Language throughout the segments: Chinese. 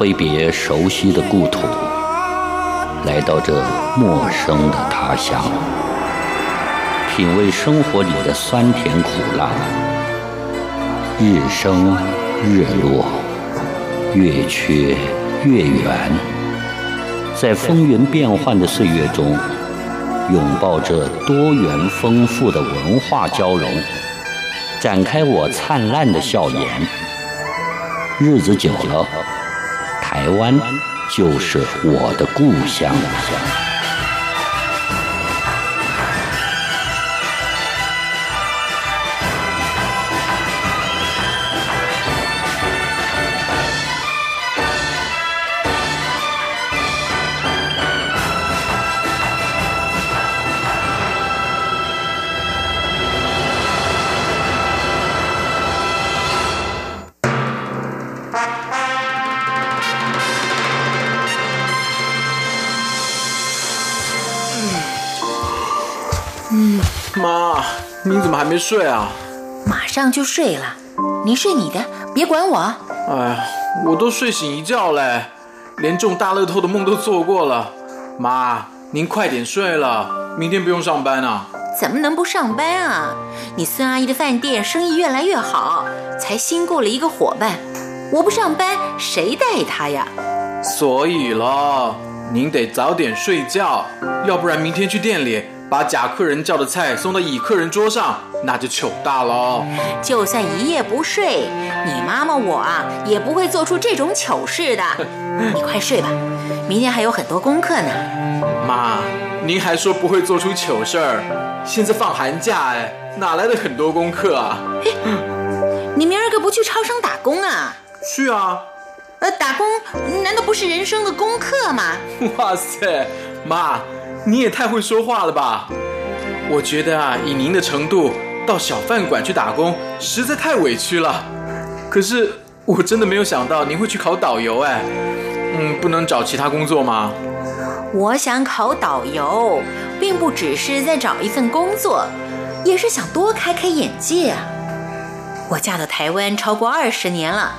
挥别熟悉的故土，来到这陌生的他乡，品味生活里的酸甜苦辣，日升日落，月缺月圆，在风云变幻的岁月中，拥抱这多元丰富的文化交融，展开我灿烂的笑颜。日子久了。台湾就是我的故乡。妈，你怎么还没睡啊？马上就睡了，你睡你的，别管我。哎呀，我都睡醒一觉嘞，连中大乐透的梦都做过了。妈，您快点睡了，明天不用上班啊。怎么能不上班啊？你孙阿姨的饭店生意越来越好，才新雇了一个伙伴，我不上班谁带他呀？所以咯，您得早点睡觉，要不然明天去店里。把甲客人叫的菜送到乙客人桌上，那就糗大了。就算一夜不睡，你妈妈我啊也不会做出这种糗事的。你快睡吧，明天还有很多功课呢。妈，您还说不会做出糗事儿？现在放寒假哎，哪来的很多功课啊？你明儿个不去超商打工啊？去啊。呃，打工难道不是人生的功课吗？哇塞，妈。你也太会说话了吧！我觉得啊，以您的程度，到小饭馆去打工实在太委屈了。可是我真的没有想到您会去考导游哎。嗯，不能找其他工作吗？我想考导游，并不只是在找一份工作，也是想多开开眼界啊。我嫁到台湾超过二十年了，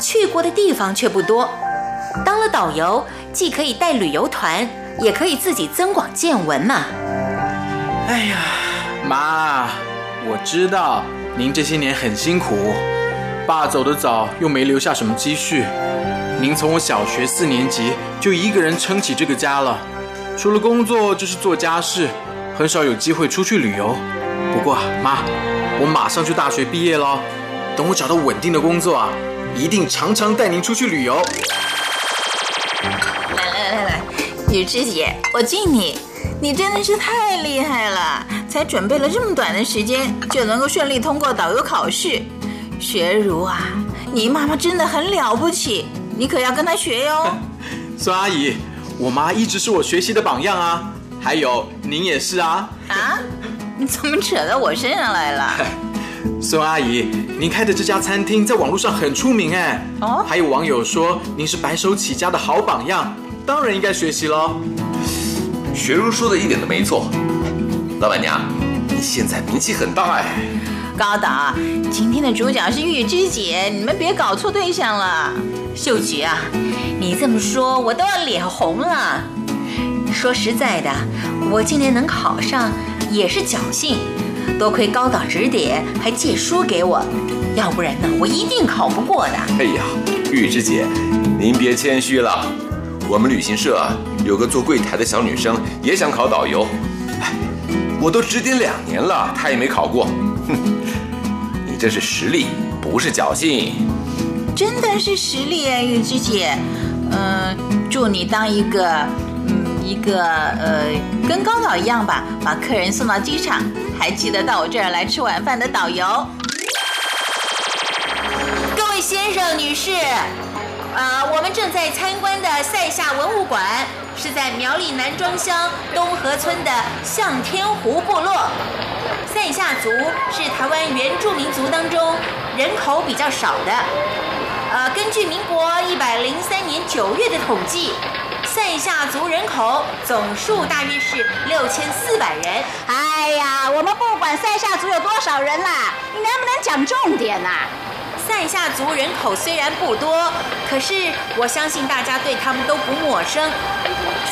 去过的地方却不多。当了导游，既可以带旅游团。也可以自己增广见闻嘛。哎呀，妈，我知道您这些年很辛苦，爸走得早，又没留下什么积蓄。您从我小学四年级就一个人撑起这个家了，除了工作就是做家事，很少有机会出去旅游。不过妈，我马上就大学毕业了，等我找到稳定的工作啊，一定常常带您出去旅游。雨芝姐，我敬你，你真的是太厉害了！才准备了这么短的时间，就能够顺利通过导游考试。学如啊，你妈妈真的很了不起，你可要跟她学哟。孙阿姨，我妈一直是我学习的榜样啊，还有您也是啊。啊？你怎么扯到我身上来了？孙阿姨，您开的这家餐厅在网络上很出名哎。哦。还有网友说您是白手起家的好榜样。当然应该学习喽。学如说的一点都没错，老板娘，你现在名气很大哎。高导，今天的主角是玉芝姐，你们别搞错对象了。秀菊啊，你这么说，我都要脸红了。说实在的，我今年能考上也是侥幸，多亏高导指点，还借书给我，要不然呢，我一定考不过的。哎呀，玉芝姐，您别谦虚了。我们旅行社有个做柜台的小女生，也想考导游。哎，我都指点两年了，她也没考过。哼，你这是实力，不是侥幸。真的是实力啊，玉芝姐。嗯、祝你当一个，嗯，一个呃，跟高导一样吧，把客人送到机场，还记得到我这儿来吃晚饭的导游。各位先生、女士，呃，我们正在参观的塞下文物馆是在苗栗南庄乡东河村的向天湖部落。塞下族是台湾原住民族当中人口比较少的。呃，根据民国一百零三年九月的统计，塞下族人口总数大约是六千四百人。哎呀，我们不管塞下族有多少人啦，你能不能讲重点呐、塞夏族人口虽然不多，可是我相信大家对他们都不陌生。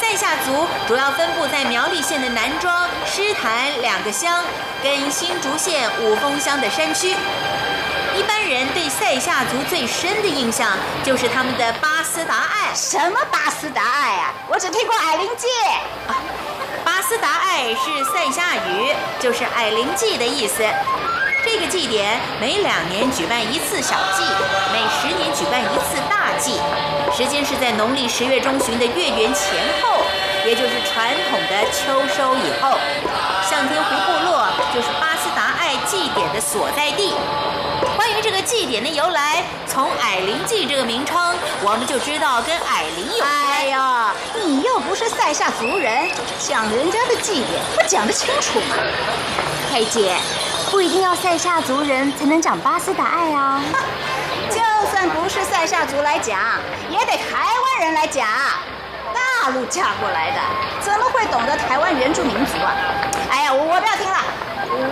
塞夏族主要分布在苗栗县的南庄、狮潭两个乡，跟新竹县五峰乡的山区。一般人对塞夏族最深的印象就是他们的巴斯达爱。什么巴斯达爱啊？我只听过矮灵祭。巴斯达爱是塞夏语，就是矮灵祭的意思。这个祭典每两年举办一次小祭，每十年举办一次大祭，时间是在农历十月中旬的月圆前后，也就是传统的秋收以后。向天湖部落就是巴斯达爱祭典的所在地。关于这个祭典的由来，从矮灵祭这个名称，我们就知道跟矮灵有关。哎呀，你又不是塞夏族人，讲人家的祭典不讲得清楚吗？佩姐，不一定要塞夏族人才能讲巴斯达爱啊。就算不是塞夏族来讲，也得台湾人来讲。大陆嫁过来的，怎么会懂得台湾原住民族啊？哎呀，我我不要听了，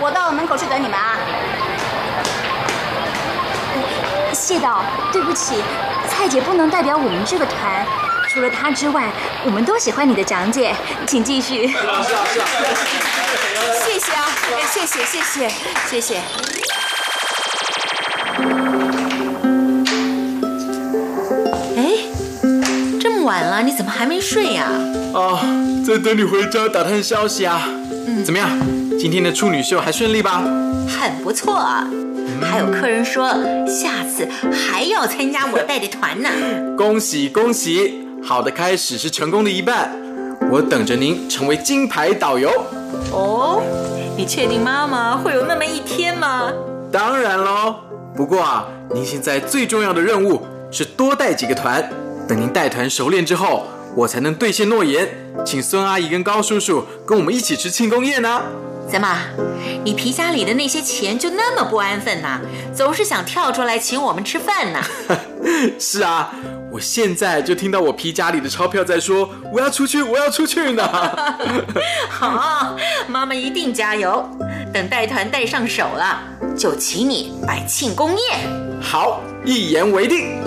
我到门口去等你们啊。谢导，对不起，蔡姐不能代表我们这个团。除了他之外，我们都喜欢你的讲解，请继续。谢谢啊，谢谢谢谢谢谢。哎，这么晚了，你怎么还没睡呀、啊，在等你回家打探消息啊。嗯，怎么样？今天的处女秀还顺利吧？很不错啊。还有客人说下次还要参加我带的团呢。恭喜恭喜！好的开始是成功的一半。我等着您成为金牌导游。哦，你确定妈妈会有那么一天吗？当然喽。不过啊，您现在最重要的任务是多带几个团。等您带团熟练之后，我才能兑现诺言，请孙阿姨跟高叔叔跟我们一起吃庆功宴呢、怎么，你皮夹里的那些钱就那么不安分呐、总是想跳出来请我们吃饭呢？是啊，我现在就听到我皮夹里的钞票在说我要出去，我要出去呢。好，妈妈一定加油。等带团带上手了，就请你摆庆功宴。好，一言为定。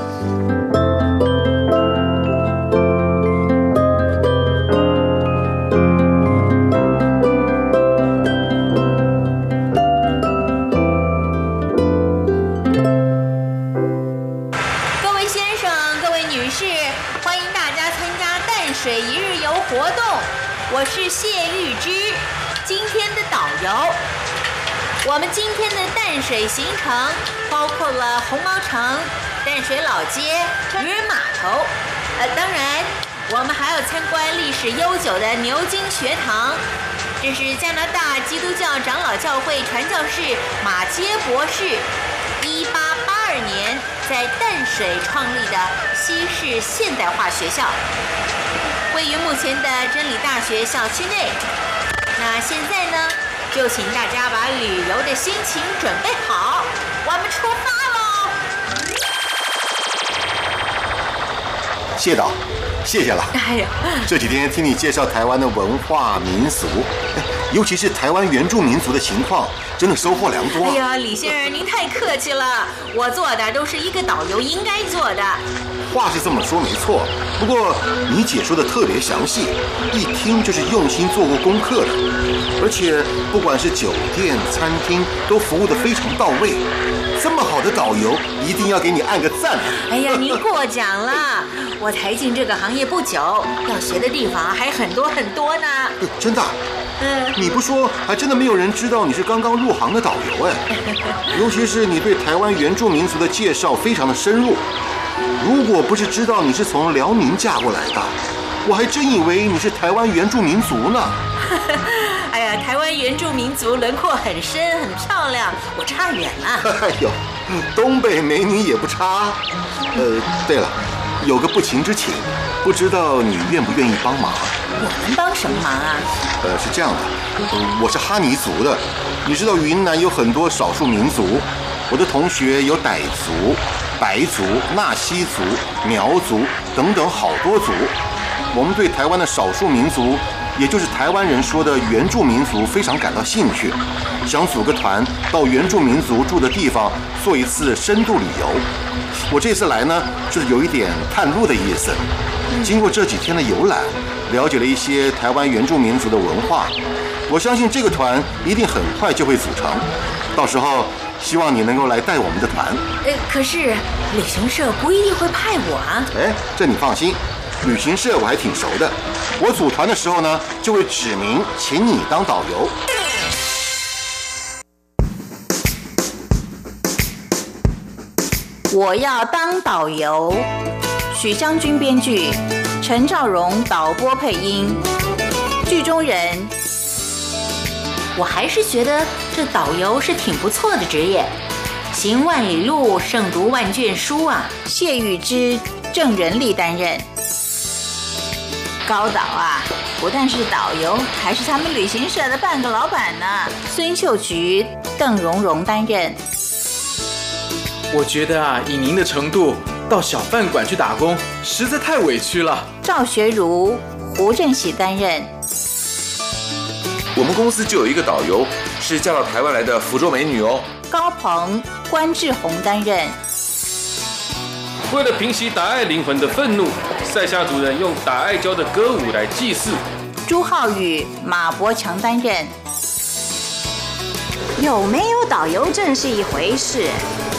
我是谢玉芝，今天的导游。我们今天的淡水行程包括了红毛城、淡水老街、渔人码头，呃，当然我们还要参观历史悠久的牛津学堂。这是加拿大基督教长老教会传教士马街博士一八八二年在淡水创立的西式现代化学校，位于目前的真理大学校区内。那现在呢，就请大家把旅游的心情准备好，我们出发喽！谢导，谢谢了。哎呀，这几天听你介绍台湾的文化民俗，尤其是台湾原住民族的情况，真的收获良多。哎呀，李先生您太客气了，我做的都是一个导游应该做的。话是这么说没错，不过你解说的特别详细，一听就是用心做过功课的，而且不管是酒店、餐厅，都服务的非常到位。这么好的导游，一定要给你按个赞。哎呀，您过奖了，我才进这个行业不久，要学的地方还很多很多呢。真的？嗯，你不说，还真的没有人知道你是刚刚入行的导游哎。尤其是你对台湾原住民族的介绍非常的深入。如果不是知道你是从辽宁嫁过来的，我还真以为你是台湾原住民族呢。哎呀，台湾原住民族轮廓很深，很漂亮，我差远了。哎呦，东北美女也不差。呃，对了，有个不情之请，不知道你愿不愿意帮忙？我能帮什么忙啊？呃，是这样的，我是哈尼族的，你知道云南有很多少数民族，我的同学有傣族、白族、纳西族、苗族等等好多族，我们对台湾的少数民族。也就是台湾人说的原住民族非常感到兴趣，想组个团到原住民族住的地方做一次深度旅游。我这次来呢，是有一点探路的意思。经过这几天的游览，了解了一些台湾原住民族的文化。我相信这个团一定很快就会组成，到时候希望你能够来带我们的团。呃，可是旅行社不一定会派我啊。哎，这你放心。旅行社我还挺熟的，我组团的时候呢，就会指名请你当导游。我要当导游，许将军编剧，陈兆荣导播配音，剧中人。我还是觉得这导游是挺不错的职业，行万里路，胜读万卷书啊。谢玉芝、郑仁利担任。高导啊，不但是导游，还是他们旅行社的半个老板呢。孙秀菊、邓蓉蓉担任。我觉得啊，以您的程度，到小饭馆去打工实在太委屈了。赵学儒、胡振喜担任。我们公司就有一个导游，是嫁到台湾来的福州美女哦。高鹏、关志宏担任。为了平息达爱灵魂的愤怒。在下主人用打艾娇的歌舞来祭祀。朱浩宇、马伯强担任。有没有导游证是一回事，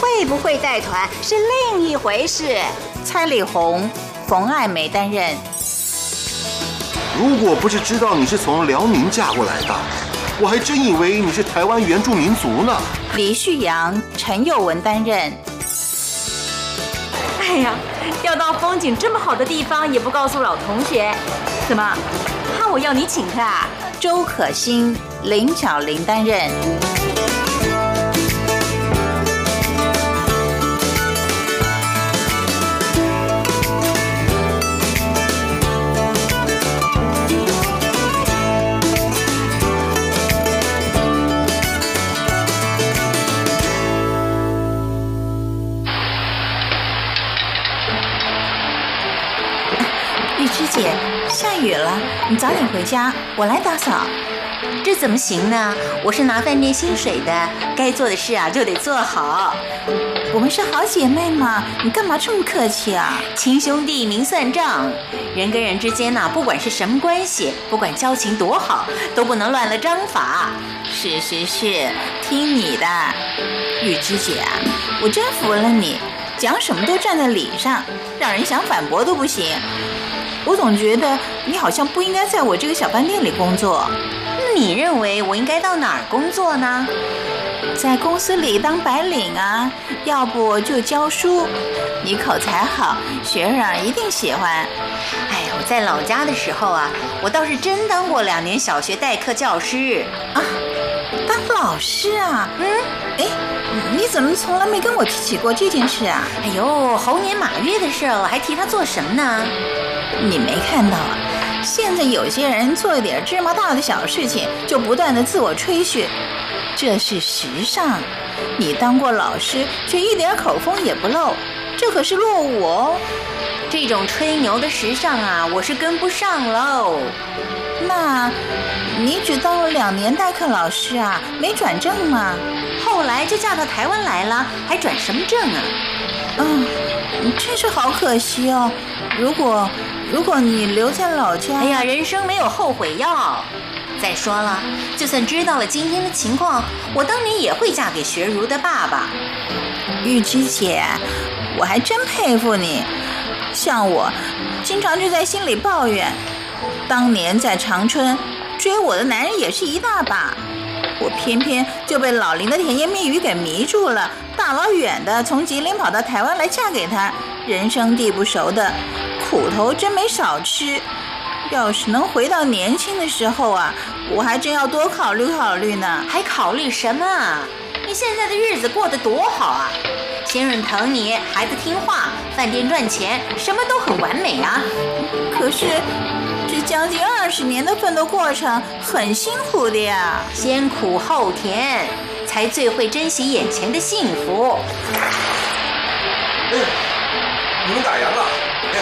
会不会带团是另一回事。蔡丽红、冯爱梅担任。如果不是知道你是从辽宁嫁过来的，我还真以为你是台湾原住民族呢。李旭阳、陈佑文担任。哎呀。要到风景这么好的地方也不告诉老同学，怎么怕我要你请客啊？周可欣、林巧玲担任。下雨了，你早点回家，我来打扫。这怎么行呢？我是拿饭店薪水的，该做的事啊就得做好。我们是好姐妹嘛，你干嘛这么客气啊？亲兄弟明算账，人跟人之间呐，不管是什么关系，不管交情多好，都不能乱了章法。是是是，听你的，雨芝姐啊，我真服了你，讲什么都站在理上，让人想反驳都不行。我总觉得你好像不应该在我这个小饭店里工作。你认为我应该到哪儿工作呢？在公司里当白领啊，要不就教书。你口才好，学生一定喜欢。哎，我在老家的时候啊，我倒是真当过两年小学代课教师啊。当老师啊？嗯。哎，你怎么从来没跟我提起过这件事啊？哎呦，猴年马月的事，我还提他做什么呢？你没看到啊，现在有些人做一点芝麻大的小事情，就不断的自我吹嘘，这是时尚。你当过老师，却一点口风也不露，这可是落伍哦。这种吹牛的时尚啊，我是跟不上喽。那，你只当了两年代课老师啊，没转正吗？后来就嫁到台湾来了，还转什么正啊？嗯，真是好可惜哦。如果。如果你留在老家，哎呀，人生没有后悔药。再说了，就算知道了今天的情况，我当年也会嫁给学儒的爸爸。玉芝姐，我还真佩服你。像我，经常就在心里抱怨，当年在长春追我的男人也是一大把，我偏偏就被老林的甜言蜜语给迷住了，大老远的从吉林跑到台湾来嫁给他，人生地不熟的，苦头真没少吃。要是能回到年轻的时候啊，我还真要多考虑考虑呢。还考虑什么？你现在的日子过得多好啊！先生疼你，孩子听话，饭店赚钱，什么都很完美啊。可是，这将近二十年的奋斗过程很辛苦的呀，先苦后甜，才最会珍惜眼前的幸福。哎，你们打烊了？哎，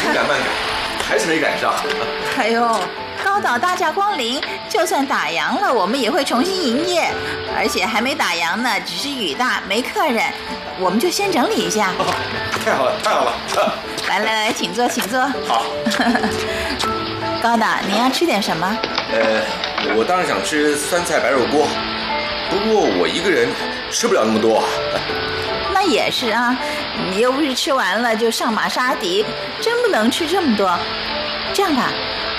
紧赶慢赶，还是没赶上。哎呦！高岛大驾光临，就算打烊了，我们也会重新营业。而且还没打烊呢，只是雨大，没客人，我们就先整理一下。太好了，太好了！来来来，请坐，请坐。好。高大，您要吃点什么？呃，我当然想吃酸菜白肉锅，不过我一个人吃不了那么多。那也是啊，你又不是吃完了就上马杀敌，真不能吃这么多。这样吧。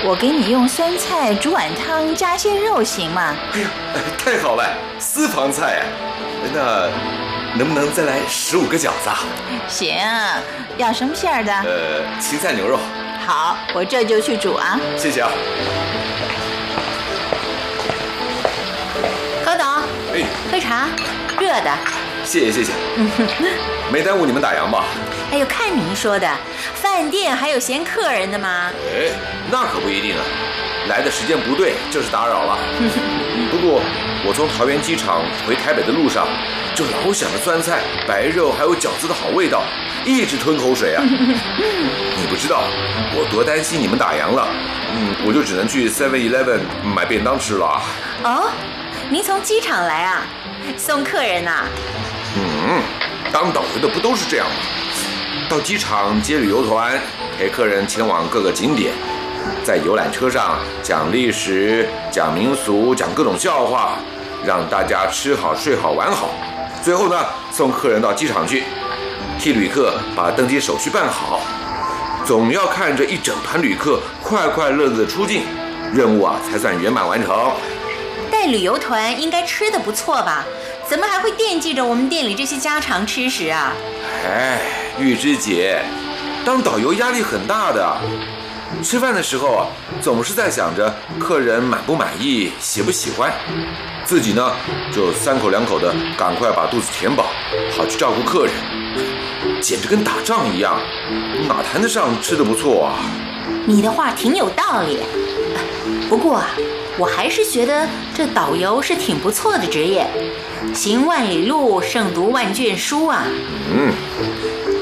我给你用酸菜煮碗汤，加些肉，行吗？哎呀，太好了，私房菜啊！那能不能再来十五个饺子？行，要什么馅儿的？呃，芹菜牛肉。好，我这就去煮啊。谢谢啊。高总，哎，喝茶，热的。谢谢谢谢。没耽误你们打烊吧？哎呦，看您说的，饭店还有嫌客人的吗？哎，那可不一定啊，来的时间不对就是打扰了。不过我从桃园机场回台北的路上，就老想着酸菜、白肉还有饺子的好味道，一直吞口水啊。你不知道我多担心你们打烊了，嗯，我就只能去 Seven Eleven 买便当吃了。哦，您从机场来啊？送客人呐？嗯，当导游的不都是这样吗？到机场接旅游团，陪客人前往各个景点，在游览车上讲历史、讲民俗、讲各种笑话，让大家吃好、睡好、玩好。最后呢，送客人到机场去，替旅客把登机手续办好。总要看着一整团旅客快快乐乐的出境，任务啊才算圆满完成。带旅游团应该吃的不错吧？怎么还会惦记着我们店里这些家常吃食啊？哎，玉芝姐，当导游压力很大的。吃饭的时候啊，总是在想着客人满不满意、喜不喜欢，自己呢就三口两口的赶快把肚子填饱，好去照顾客人，简直跟打仗一样，哪谈得上吃的不错啊？你的话挺有道理，不过啊，我还是觉得这导游是挺不错的职业。行万里路，胜读万卷书啊！嗯，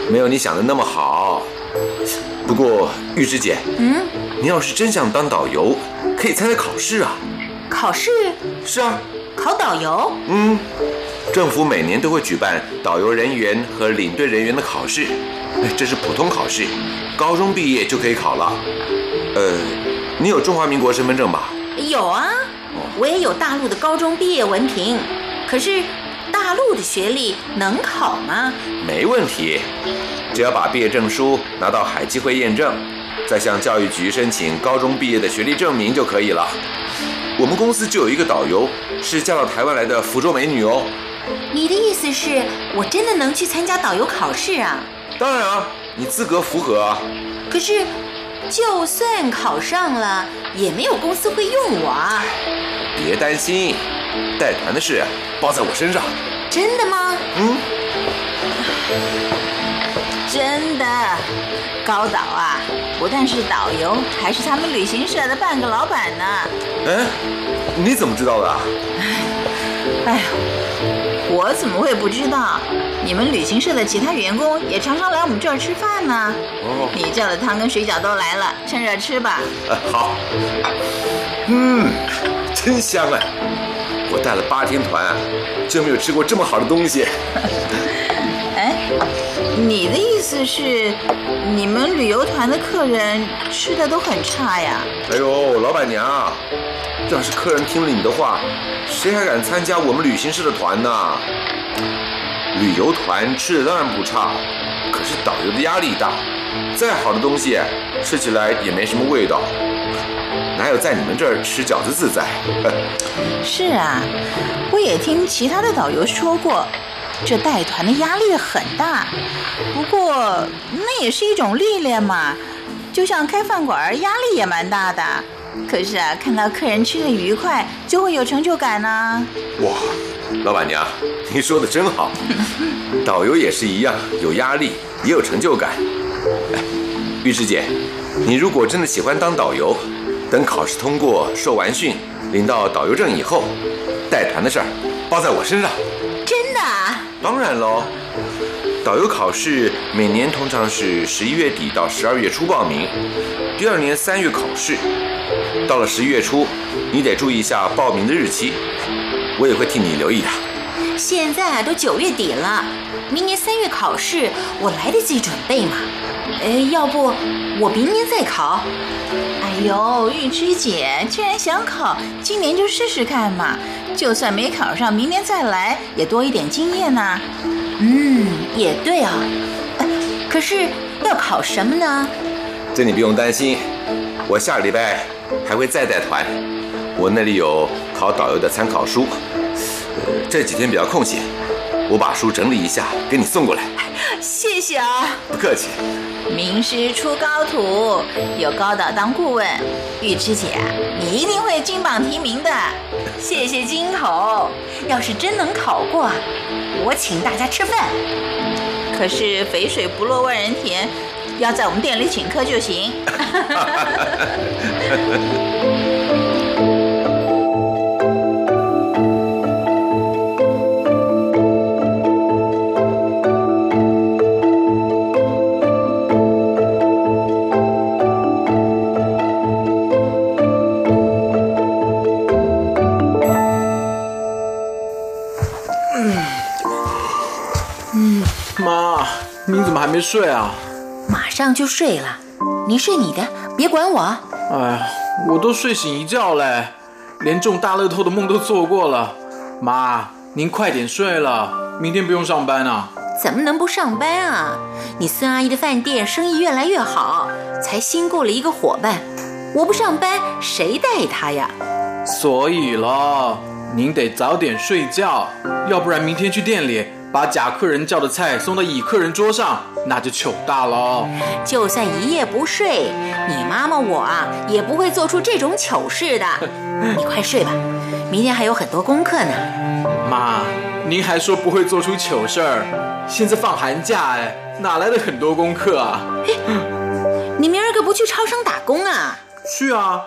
没有你想的那么好。不过玉芝姐，嗯，你要是真想当导游，可以参加考试啊。考试？是啊，考导游。嗯，政府每年都会举办导游人员和领队人员的考试，这是普通考试，高中毕业就可以考了。呃，你有中华民国身份证吧？有啊，我也有大陆的高中毕业文凭。可是，大陆的学历能考吗？没问题，只要把毕业证书拿到海基会验证，再向教育局申请高中毕业的学历证明就可以了。我们公司就有一个导游是嫁到台湾来的福州美女哦。你的意思是我真的能去参加导游考试啊？当然啊，你资格符合啊。可是，就算考上了，也没有公司会用我啊。别担心。带团的事包在我身上，真的吗？嗯，真的。高导啊，不但是导游，还是他们旅行社的半个老板呢。哎，你怎么知道的？哎呀，我怎么会不知道？你们旅行社的其他员工也常常来我们这儿吃饭呢。哦，你叫的汤跟水饺都来了，趁热吃吧。呃，好。嗯，真香啊！我带了八天团，就没有吃过这么好的东西。哎，你的意思是，你们旅游团的客人吃的都很差呀？哎呦，老板娘，要是客人听了你的话，谁还敢参加我们旅行社的团呢？旅游团吃的当然不差，可是导游的压力大，再好的东西吃起来也没什么味道，哪有在你们这儿吃饺子自在？是啊，我也听其他的导游说过，这带团的压力很大。不过那也是一种历练嘛，就像开饭馆，压力也蛮大的。可是啊，看到客人吃的愉快，就会有成就感呢。哇，老板娘，您说的真好。导游也是一样，有压力，也有成就感。哎，玉芝姐，你如果真的喜欢当导游，等考试通过、受完训、领到导游证以后，带团的事儿包在我身上。真的？当然喽。导游考试每年通常是十一月底到十二月初报名，第二年三月考试。到了十一月初，你得注意一下报名的日期，我也会替你留意的。现在都九月底了，明年三月考试，我来得及准备吗？哎，要不我明年再考？哎呦，玉芝姐，既然想考，今年就试试看嘛。就算没考上，明年再来也多一点经验呐。嗯，也对啊。可是要考什么呢？这你不用担心，我下个礼拜还会再带团。我那里有考导游的参考书，这几天比较空闲，我把书整理一下给你送过来。谢谢啊，不客气。名师出高徒，有高导当顾问，玉芝姐，你一定会金榜题名的。谢谢金口，要是真能考过，我请大家吃饭。可是肥水不落万人田，要在我们店里请客就行。妈，您怎么还没睡啊？马上就睡了，你睡你的，别管我。哎呀，我都睡醒一觉嘞，连中大乐透的梦都做过了。妈，您快点睡了，明天不用上班啊。怎么能不上班啊？你孙阿姨的饭店生意越来越好，才新雇了一个伙伴，我不上班谁带他呀？所以咯，您得早点睡觉，要不然明天去店里把甲客人叫的菜送到乙客人桌上，那就糗大了。就算一夜不睡，你妈妈我啊也不会做出这种糗事的。你快睡吧，明天还有很多功课呢。妈，您还说不会做出糗事儿，现在放寒假哎，哪来的很多功课啊？你明儿个不去超商打工啊？去啊。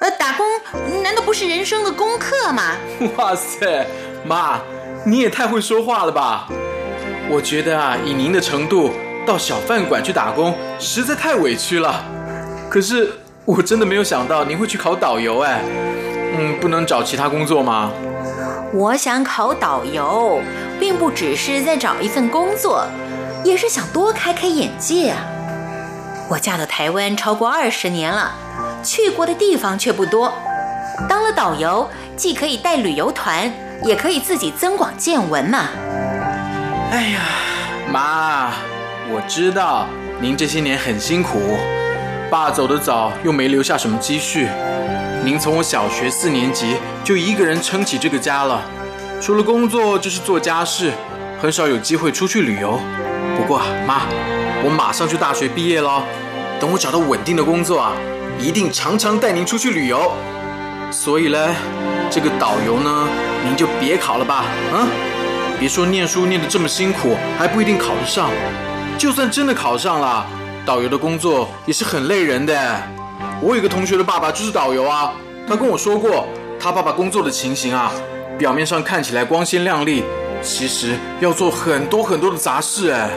呃，打工难道不是人生的功课吗？哇塞，妈，你也太会说话了吧！我觉得啊，以您的程度，到小饭馆去打工实在太委屈了。可是我真的没有想到您会去考导游哎。嗯，不能找其他工作吗？我想考导游，并不只是在找一份工作，也是想多开开眼界啊。我嫁到台湾超过二十年了。去过的地方却不多，当了导游，既可以带旅游团，也可以自己增广见闻嘛。哎呀，妈，我知道您这些年很辛苦，爸走得早，又没留下什么积蓄，您从我小学四年级就一个人撑起这个家了，除了工作就是做家事，很少有机会出去旅游。不过妈，我马上就大学毕业了，等我找到稳定的工作啊。一定常常带您出去旅游，所以呢，这个导游呢，您就别考了吧，啊！别说念书念得这么辛苦，还不一定考得上。就算真的考上了，导游的工作也是很累人的。我有个同学的爸爸就是导游啊，他跟我说过，他爸爸工作的情形啊，表面上看起来光鲜亮丽，其实要做很多很多的杂事哎。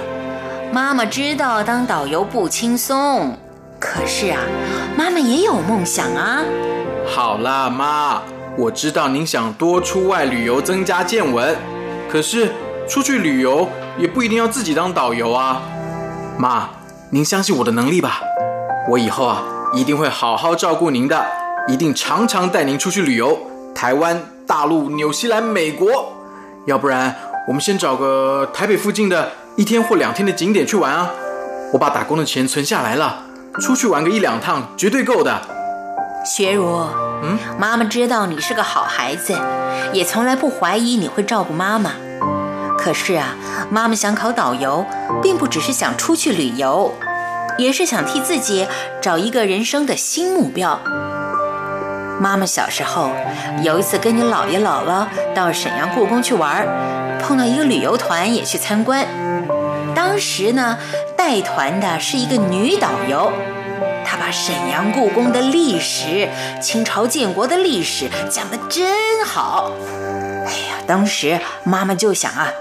妈妈知道当导游不轻松。可是啊，妈妈也有梦想啊。好啦，妈，我知道您想多出外旅游，增加见闻。可是出去旅游也不一定要自己当导游啊。妈，您相信我的能力吧，我以后啊一定会好好照顾您的，一定常常带您出去旅游，台湾、大陆、纽西兰、美国。要不然，我们先找个台北附近的一天或两天的景点去玩啊。我把打工的钱存下来了，出去玩个一两趟绝对够的。学如，妈妈知道你是个好孩子，也从来不怀疑你会照顾妈妈。可是啊，妈妈想考导游，并不只是想出去旅游，也是想替自己找一个人生的新目标。妈妈小时候有一次跟你姥爷姥姥到沈阳故宫去玩，碰到一个旅游团也去参观。当时呢，带团的是一个女导游，他把沈阳故宫的历史、清朝建国的历史讲得真好。哎呀，当时妈妈就想啊。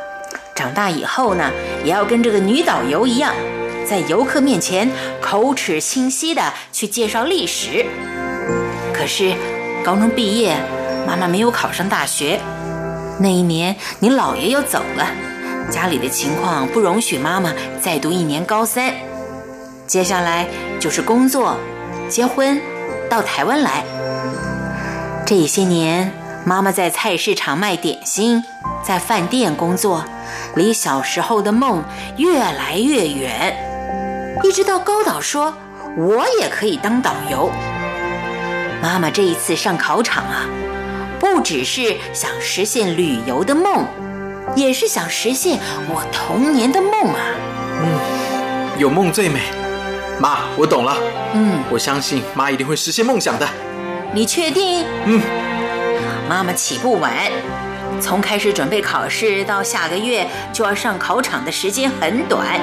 长大以后呢，也要跟这个女导游一样，在游客面前口齿清晰的去介绍历史。可是，高中毕业，妈妈没有考上大学。那一年，你姥爷又走了，家里的情况不容许妈妈再读一年高三。接下来就是工作、结婚，到台湾来。这些年，妈妈在菜市场卖点心，在饭店工作。离小时候的梦越来越远，一直到高导说：“我也可以当导游。”妈妈这一次上考场啊，不只是想实现旅游的梦，也是想实现我童年的梦啊。嗯，有梦最美。妈，我懂了。嗯，我相信妈一定会实现梦想的。你确定？嗯。妈妈起步晚。从开始准备考试到下个月就要上考场的时间很短。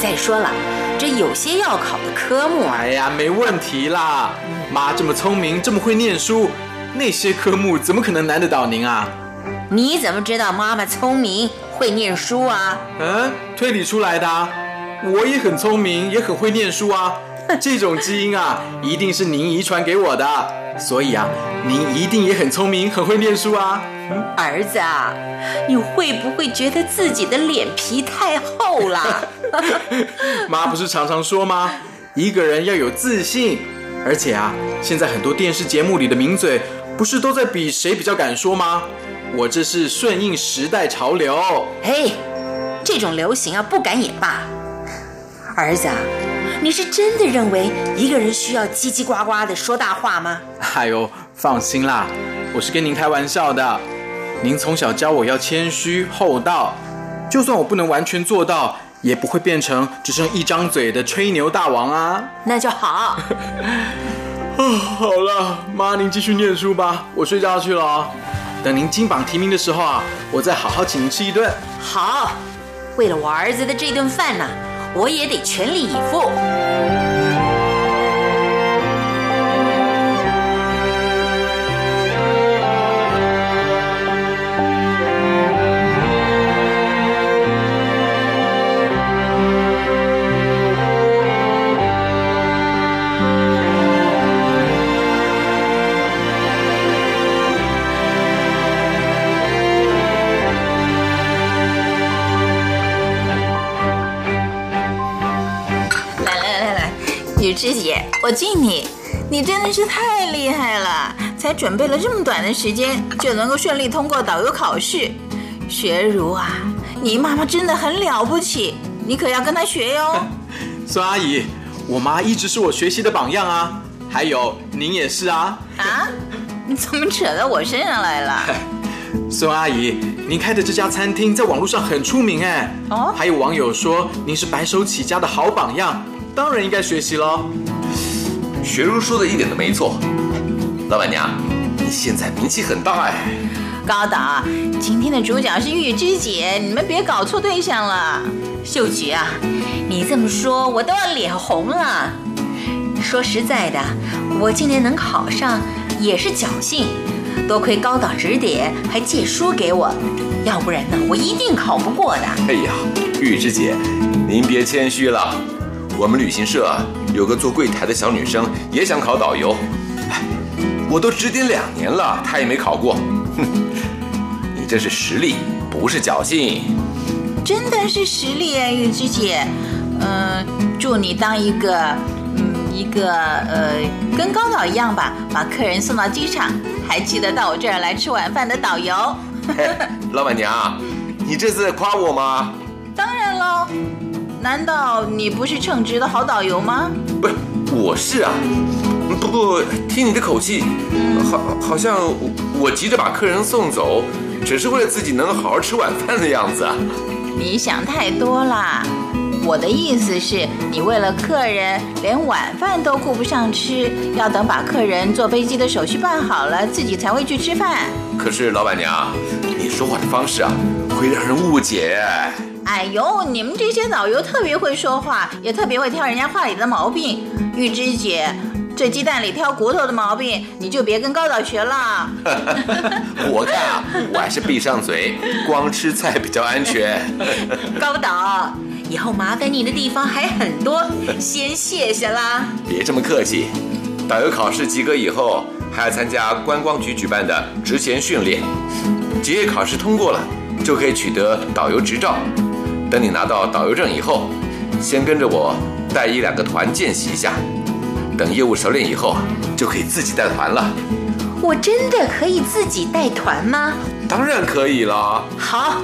再说了，这有些要考的科目，哎呀，没问题啦。妈这么聪明，这么会念书，那些科目怎么可能难得倒您啊？你怎么知道妈妈聪明会念书啊？嗯，推理出来的。我也很聪明，也很会念书啊。这种基因啊，一定是您遗传给我的。所以啊，您一定也很聪明，很会念书啊。儿子啊，你会不会觉得自己的脸皮太厚了？妈不是常常说吗？一个人要有自信。而且啊，现在很多电视节目里的名嘴，不是都在比谁比较敢说吗？我这是顺应时代潮流。嘿，这种流行啊，不敢也罢。儿子啊，你是真的认为一个人需要叽叽呱呱的说大话吗？哎呦，放心啦，我是跟您开玩笑的。您从小教我要谦虚厚道，就算我不能完全做到，也不会变成只剩一张嘴的吹牛大王啊。那就好。啊，好了，妈，您继续念书吧，我睡觉去了。等您金榜题名的时候啊，我再好好请您吃一顿。好，为了我儿子的这顿饭呢，我也得全力以赴。姐，我敬你，你真的是太厉害了！才准备了这么短的时间，就能够顺利通过导游考试。学如啊，你妈妈真的很了不起，你可要跟她学哟。孙阿姨，我妈一直是我学习的榜样啊，还有您也是啊。啊？你怎么扯到我身上来了？孙阿姨，您开的这家餐厅在网络上很出名哎。哦。还有网友说您是白手起家的好榜样。当然应该学习喽。学如说的一点都没错，老板娘，你现在名气很大哎。高导，今天的主角是玉芝姐，你们别搞错对象了。秀菊啊，你这么说，我都要脸红了。说实在的，我今年能考上也是侥幸，多亏高导指点，还借书给我，要不然呢，我一定考不过的。哎呀，玉芝姐，您别谦虚了。我们旅行社有个做柜台的小女生也想考导游，哎，我都指点两年了，她也没考过。哼，你这是实力，不是侥幸。真的是实力哎，玉芝姐，嗯，祝你当一个，嗯，一个呃，跟高导一样吧，把客人送到机场，还记得到我这儿来吃晚饭的导游。老板娘，你这是在夸我吗？当然喽，难道你不是称职的好导游吗？不是，我是啊。不过听你的口气，好，好像我急着把客人送走，只是为了自己能好好吃晚饭的样子啊。你想太多啦！我的意思是，你为了客人，连晚饭都顾不上吃，要等把客人坐飞机的手续办好了，自己才会去吃饭。可是老板娘，你说话的方式啊，会让人误解。哎呦，你们这些导游特别会说话，也特别会挑人家话里的毛病。玉芝姐。这鸡蛋里挑骨头的毛病，你就别跟高导学了。我看啊，我还是闭上嘴，光吃菜比较安全。高导，以后麻烦你的地方还很多，先谢谢啦。别这么客气，导游考试及格以后，还要参加观光局举办的职前训练，结业考试通过了，就可以取得导游执照。等你拿到导游证以后，先跟着我带一两个团见习一下。等业务熟练以后，就可以自己带团了。我真的可以自己带团吗？当然可以了。好，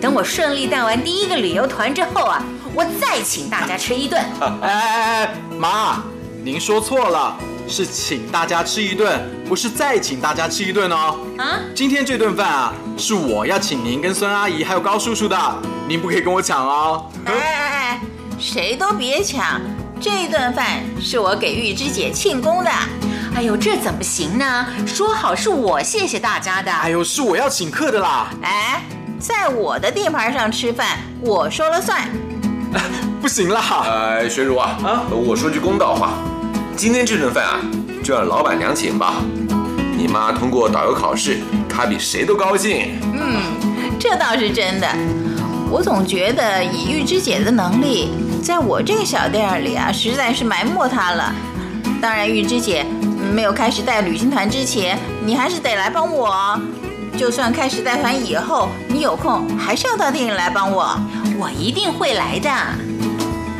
等我顺利带完第一个旅游团之后啊，我再请大家吃一顿。哎哎哎，妈，您说错了，是请大家吃一顿，不是再请大家吃一顿哦。啊？今天这顿饭啊，是我要请您跟孙阿姨还有高叔叔的，您不可以跟我抢哦。哎哎哎，谁都别抢。这顿饭是我给玉芝姐庆功的。哎呦，这怎么行呢？说好是我谢谢大家的。哎呦，是我要请客的啦。哎，在我的地盘上吃饭，我说了算。不行啦。哎，学儒啊，啊，我说句公道话，今天这顿饭啊，就让老板娘请吧。你妈通过导游考试，她比谁都高兴。嗯，这倒是真的。我总觉得以玉芝姐的能力。在我这个小店里啊，实在是埋没她了。当然，玉芝姐没有开始带旅行团之前，你还是得来帮我。就算开始带团以后，你有空还是要到店里来帮我。我一定会来的。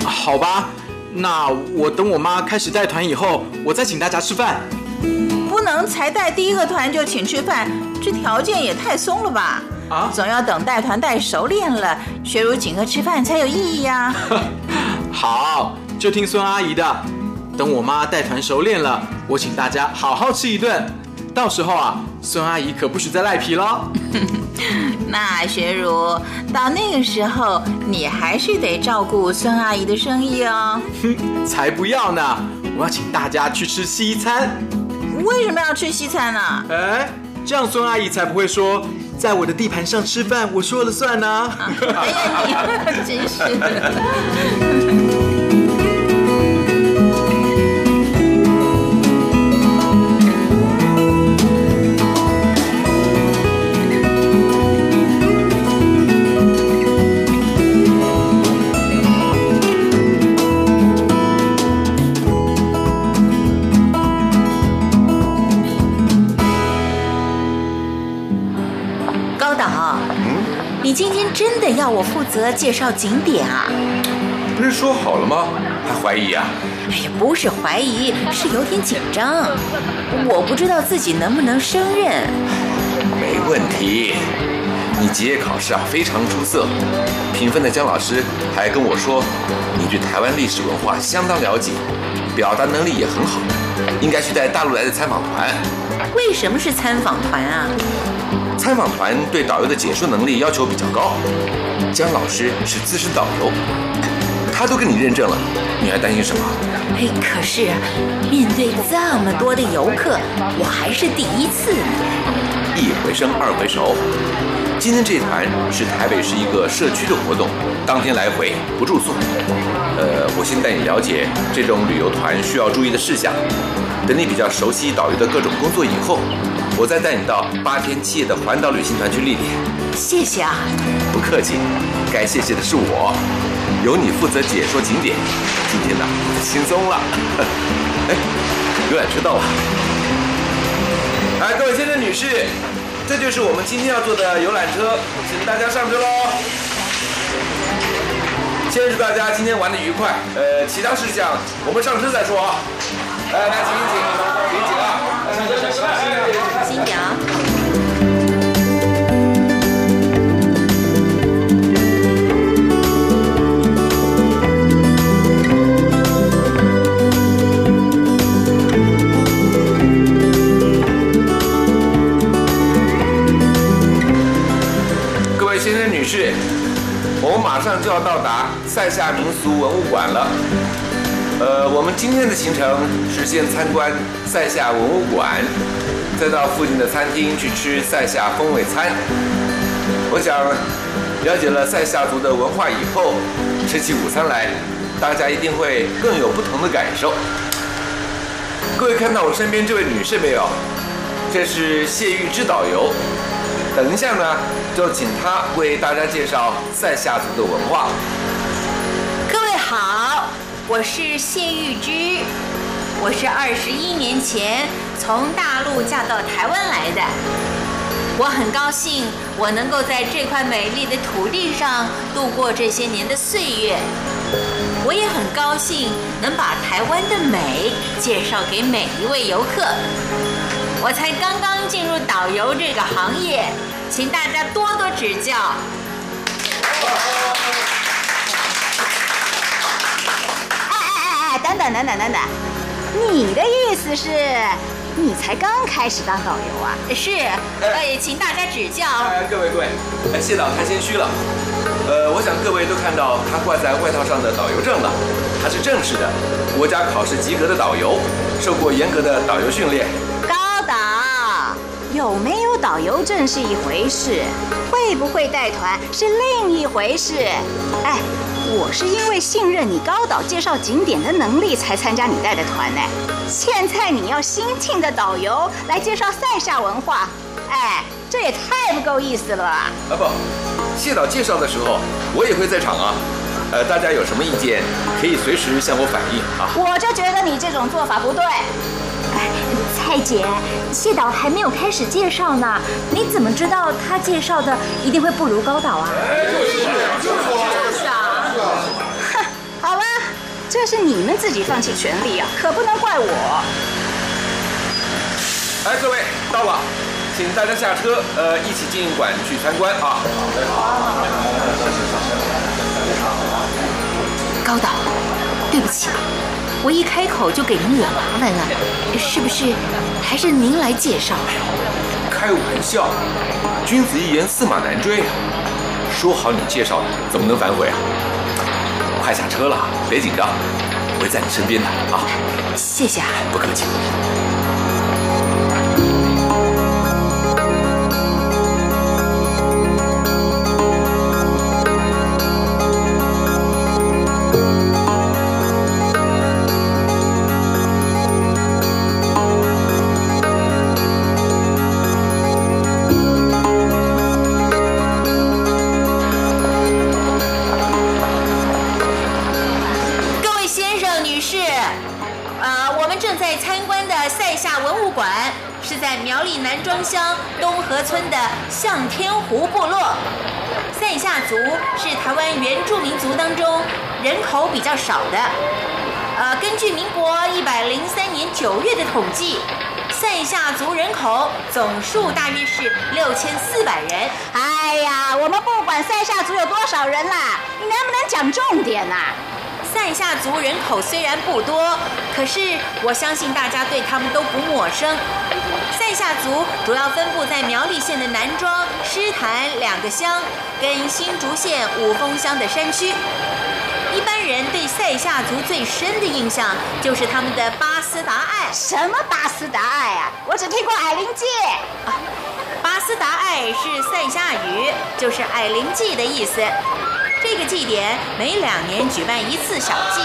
好吧，那我等我妈开始带团以后，我再请大家吃饭。不能才带第一个团就请吃饭，这条件也太松了吧？啊，总要等带团带熟练了，学如请客吃饭才有意义呀。好，就听孙阿姨的。等我妈带团熟练了，我请大家好好吃一顿。到时候啊，孙阿姨可不许再赖皮了。那学茹，到那个时候，你还是得照顾孙阿姨的生意哦。哼，才不要呢！我要请大家去吃西餐。为什么要吃西餐呢？哎，这样孙阿姨才不会说。在我的地盘上吃饭，我说了算呢。哎呀，你 真是真的要我负责介绍景点啊？不是说好了吗？还怀疑啊？哎呀，不是怀疑，是有点紧张。我不知道自己能不能胜任。没问题，你结业考试啊非常出色，评分的姜老师还跟我说，你对台湾历史文化相当了解，表达能力也很好，应该去带大陆来的参访团。为什么是参访团啊？参访团对导游的解说能力要求比较高，姜老师是资深导游，他都跟你认证了，你还担心什么？哎，可是面对这么多的游客，我还是第一次。一回生，二回熟。今天这团是台北市一个社区的活动，当天来回不住宿。呃，我先带你了解这种旅游团需要注意的事项，等你比较熟悉导游的各种工作以后。我再带你到八天七夜的环岛旅行团去历练。谢谢啊，不客气，该谢谢的是我，由你负责解说景点。今天呢，轻松了。哎，游览车到了。哎，各位先生女士，这就是我们今天要坐的游览车，请大家上车喽。先祝大家今天玩的愉快。呃，其他事项我们上车再说啊。来来，请请，请请啊。新娘。各位先生女士，我们马上就要到达塞夏民俗文物馆了。呃，我们今天的行程是先参观塞夏文物馆，再到附近的餐厅去吃塞夏风味餐。我想，了解了塞夏族的文化以后，吃起午餐来，大家一定会更有不同的感受。各位看到我身边这位女士没有？这是谢玉芝导游。等一下呢，就请她为大家介绍塞夏族的文化。我是谢玉芝，我是二十一年前从大陆嫁到台湾来的。我很高兴我能够在这块美丽的土地上度过这些年的岁月。我也很高兴能把台湾的美介绍给每一位游客。我才刚刚进入导游这个行业，请大家多多指教。等等等等等等，你的意思是，你才刚开始当导游啊？是，哎，请大家指教。哎，各位各位，哎，谢导太谦虚了。呃，我想各位都看到他挂在外套上的导游证了，他是正式的，国家考试及格的导游，受过严格的导游训练。有没有导游证是一回事，会不会带团是另一回事。哎，我是因为信任你高导介绍景点的能力才参加你带的团呢。现在你要新聘的导游来介绍塞夏文化，哎，这也太不够意思了吧。啊不，谢导介绍的时候我也会在场啊。呃，大家有什么意见可以随时向我反映啊。我就觉得你这种做法不对。哎，蔡姐，谢导还没有开始介绍呢，你怎么知道他介绍的一定会不如高导啊？就是啊，哼，好了，这是你们自己放弃权利啊，可不能怪我。哎，各位到了，请大家下车，呃，一起进馆去参观啊。高导，对不起，我一开口就给您惹麻烦了，是不是？还是您来介绍？开玩笑，君子一言，驷马难追啊。说好你介绍的，怎么能反悔啊？快下车了，别紧张，我会在你身边的啊。谢谢啊。不客气。乡东河村的向天湖部落。塞夏族是台湾原住民族当中人口比较少的。呃，根据民国一百零三年九月的统计，塞夏族人口总数大约是六千四百人。哎呀，我们不管塞夏族有多少人啦，你能不能讲重点呐、塞夏族人口虽然不多，可是我相信大家对他们都不陌生。塞夏族主要分布在苗栗县的南庄、狮潭两个乡，跟新竹县五峰乡的山区。一般人对塞夏族最深的印象就是他们的巴斯达爱。什么巴斯达爱啊？我只听过矮灵祭。巴斯达爱是塞夏语，就是矮灵祭的意思。这个祭典每两年举办一次小祭，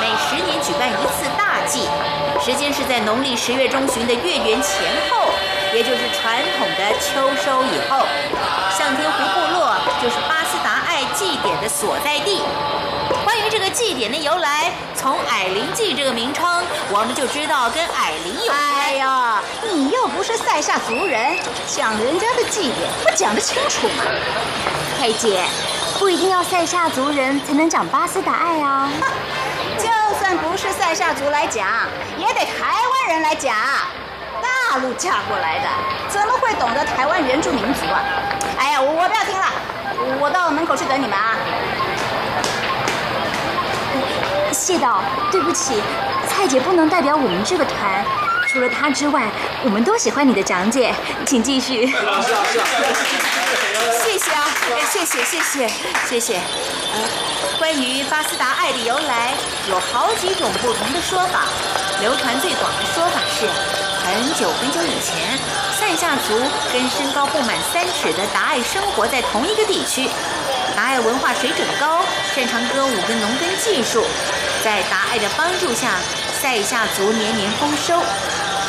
每十年举办一次大祭，时间是在农历十月中旬的月圆前后，也就是传统的秋收以后。向天湖部落就是巴斯达爱祭典的所在地。关于这个祭典的由来，从矮灵祭这个名称，我们就知道跟矮灵有关。哎呀，你又不是塞夏族人，讲人家的祭典不讲得清楚吗？蔡姐，不一定要塞夏族人才能讲巴斯达爱啊。不是塞夏族来讲，也得台湾人来讲。大陆嫁过来的，怎么会懂得台湾原住民族啊？哎呀，我我不要听了，我到门口去等你们啊。谢导，对不起，蔡姐不能代表我们这个团。除了他之外，我们都喜欢你的讲解，请继续。谢谢啊，谢谢谢谢谢谢。关于巴斯达爱的由来，有好几种不同的说法。流传最广的说法是，很久很久以前，塞夏族跟身高不满三尺的达爱生活在同一个地区。达爱文化水准高，擅长歌舞跟农耕技术，在达爱的帮助下，塞夏族年年丰收。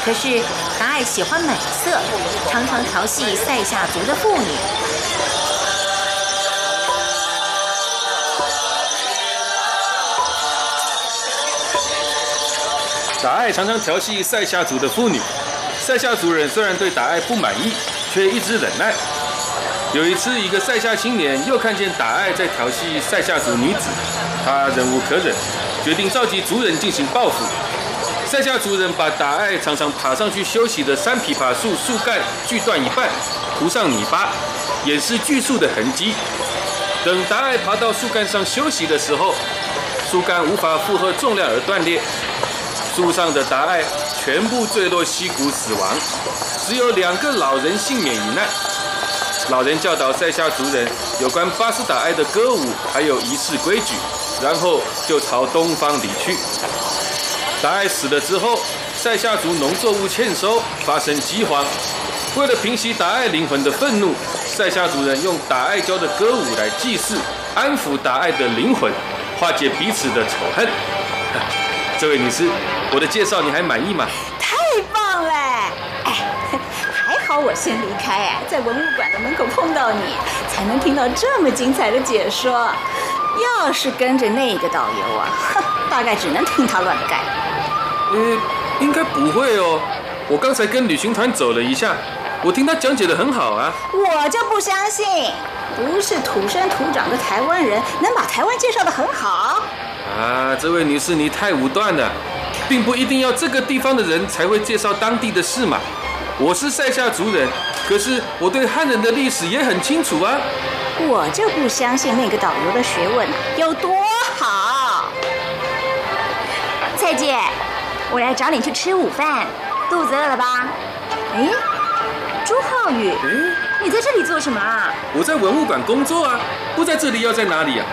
可是达爱喜欢美色，常常调戏塞夏族的妇女。达爱常常调戏塞夏族的妇女，塞夏族人虽然对达爱不满意，却一直忍耐。有一次，一个塞夏青年又看见达爱在调戏塞夏族女子，他忍无可忍，决定召集族人进行报复。塞夏族人把达爱常常爬上去休息的山枇杷树树干锯断一半，涂上泥巴，掩饰锯树的痕迹。等达爱爬到树干上休息的时候，树干无法负荷重量而断裂，树上的达爱全部坠落溪谷死亡，只有两个老人幸免于难。老人教导塞夏族人有关巴斯达爱的歌舞还有仪式规矩，然后就朝东方离去。达爱死了之后，塞夏族农作物欠收，发生饥荒。为了平息达爱灵魂的愤怒，塞夏族人用达爱教的歌舞来祭祀，安抚达爱的灵魂，化解彼此的仇恨。这位女士，我的介绍你还满意吗？太棒了！哎，还好我先离开，哎，在文物馆的门口碰到你，才能听到这么精彩的解说。要是跟着那个导游啊，哼，大概只能听他乱盖。呃，应该不会哦。我刚才跟旅行团走了一下，我听他讲解的很好啊。我就不相信，不是土生土长的台湾人能把台湾介绍的很好。啊，这位女士，你太武断了，并不一定要这个地方的人才会介绍当地的事嘛。我是塞夏族人，可是我对汉人的历史也很清楚啊。我就不相信那个导游的学问有多好。蔡姐，我来找你去吃午饭，肚子饿了吧？哎，朱浩宇，你在这里做什么啊？我在文物馆工作啊，不在这里要在哪里啊？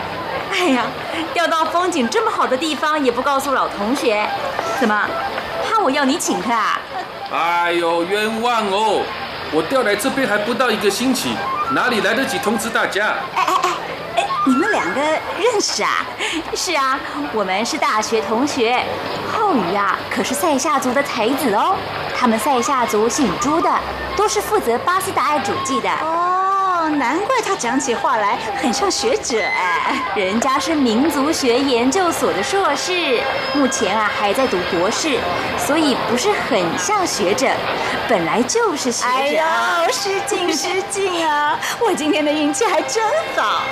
哎呀，调到风景这么好的地方也不告诉老同学，怎么怕我要你请客啊？哎呦，冤枉哦！我调来这边还不到一个星期，哪里来得及通知大家？哎哎哎两个认识啊？是啊，我们是大学同学。浩宇啊，可是塞夏族的才子哦。他们塞夏族姓朱的，都是负责巴斯达爱主祭的。哦，难怪他讲起话来很像学者哎。人家是民族学研究所的硕士，目前啊还在读博士，所以不是很像学者，本来就是学者。哎呦，失敬失敬啊！我今天的运气还真好，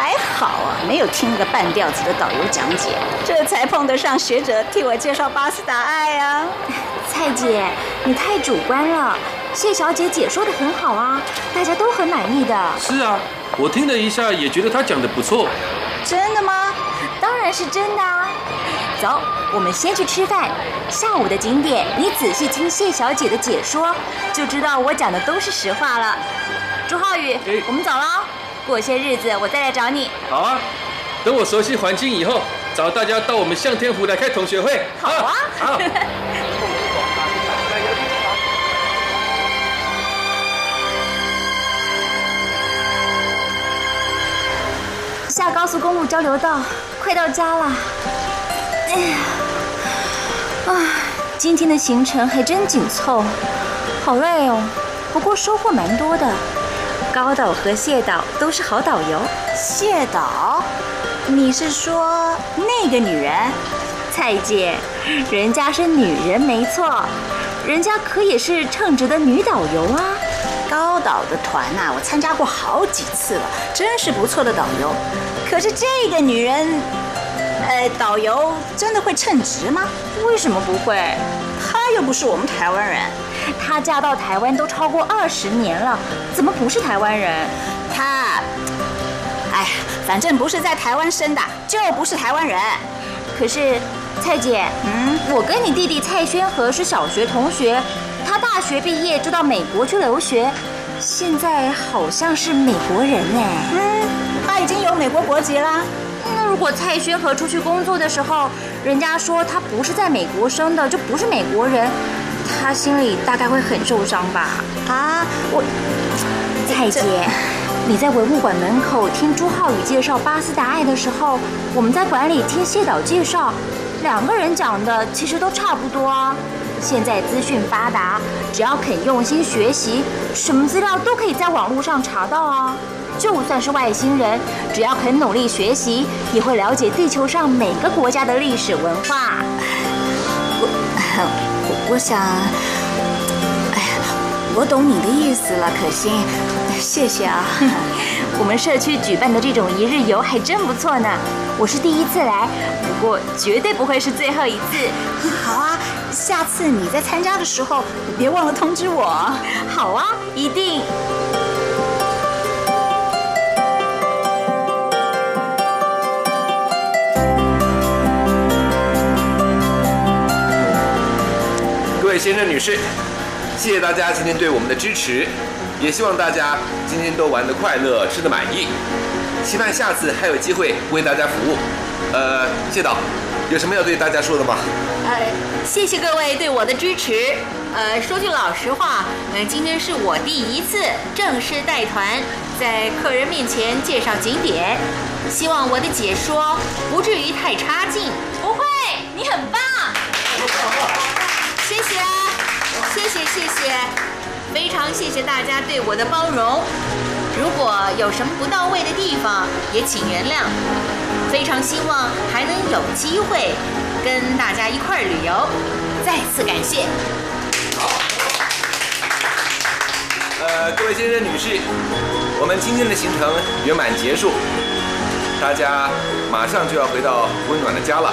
还好啊，没有听个半吊子的导游讲解，这才碰得上学者替我介绍巴斯达爱啊。蔡姐，你太主观了，谢小姐解说的很好啊，大家都很满意的。是啊，我听了一下，也觉得她讲的不错。真的吗？当然是真的啊！走，我们先去吃饭。下午的景点，你仔细听谢小姐的解说，就知道我讲的都是实话了。朱浩宇，我们走了，过些日子我再来找你。好啊，等我熟悉环境以后，找大家到我们向天湖来开同学会。好啊，好。下高速公路交流道，快到家了。哎呀，啊，今天的行程还真紧凑，好累哦。不过收获蛮多的，高导和谢导都是好导游。谢导，你是说那个女人？蔡姐，人家是女人没错，人家可也是称职的女导游啊。高岛的团呐、我参加过好几次了，真是不错的导游。可是这个女人，呃，导游真的会称职吗？为什么不会？她又不是我们台湾人，她嫁到台湾都超过二十年了，怎么不是台湾人？她，哎呀，反正不是在台湾生的，就不是台湾人。可是，蔡姐，嗯，我跟你弟弟蔡宣和是小学同学，他大学毕业就到美国去留学，现在好像是美国人呢。嗯，他已经有美国国籍啦。那如果蔡宣和出去工作的时候，人家说他不是在美国生的，就不是美国人，他心里大概会很受伤吧？啊，我，蔡姐，你在文物馆门口听朱浩宇介绍巴斯达爱的时候，我们在馆里听谢导介绍，两个人讲的其实都差不多啊。现在资讯发达，只要肯用心学习，什么资料都可以在网络上查到啊。就算是外星人，只要肯努力学习，也会了解地球上每个国家的历史文化。我 我想，哎呀，我懂你的意思了，可心，谢谢啊。我们社区举办的这种一日游还真不错呢。我是第一次来，不过绝对不会是最后一次。好啊，下次你在参加的时候，别忘了通知我。好啊，一定。位先生、女士，谢谢大家今天对我们的支持，也希望大家今天都玩得快乐，吃得满意。期盼下次还有机会为大家服务。呃，谢导，有什么要对大家说的吗？呃，谢谢各位对我的支持。呃，说句老实话，呃，今天是我第一次正式带团，在客人面前介绍景点，希望我的解说不至于太差劲。不会，你很棒。谢谢，谢谢，谢谢，非常谢谢大家对我的包容。如果有什么不到位的地方，也请原谅。非常希望还能有机会跟大家一块儿旅游，再次感谢。好呃，各位先生、女士，我们今天的行程圆满结束，大家马上就要回到温暖的家了。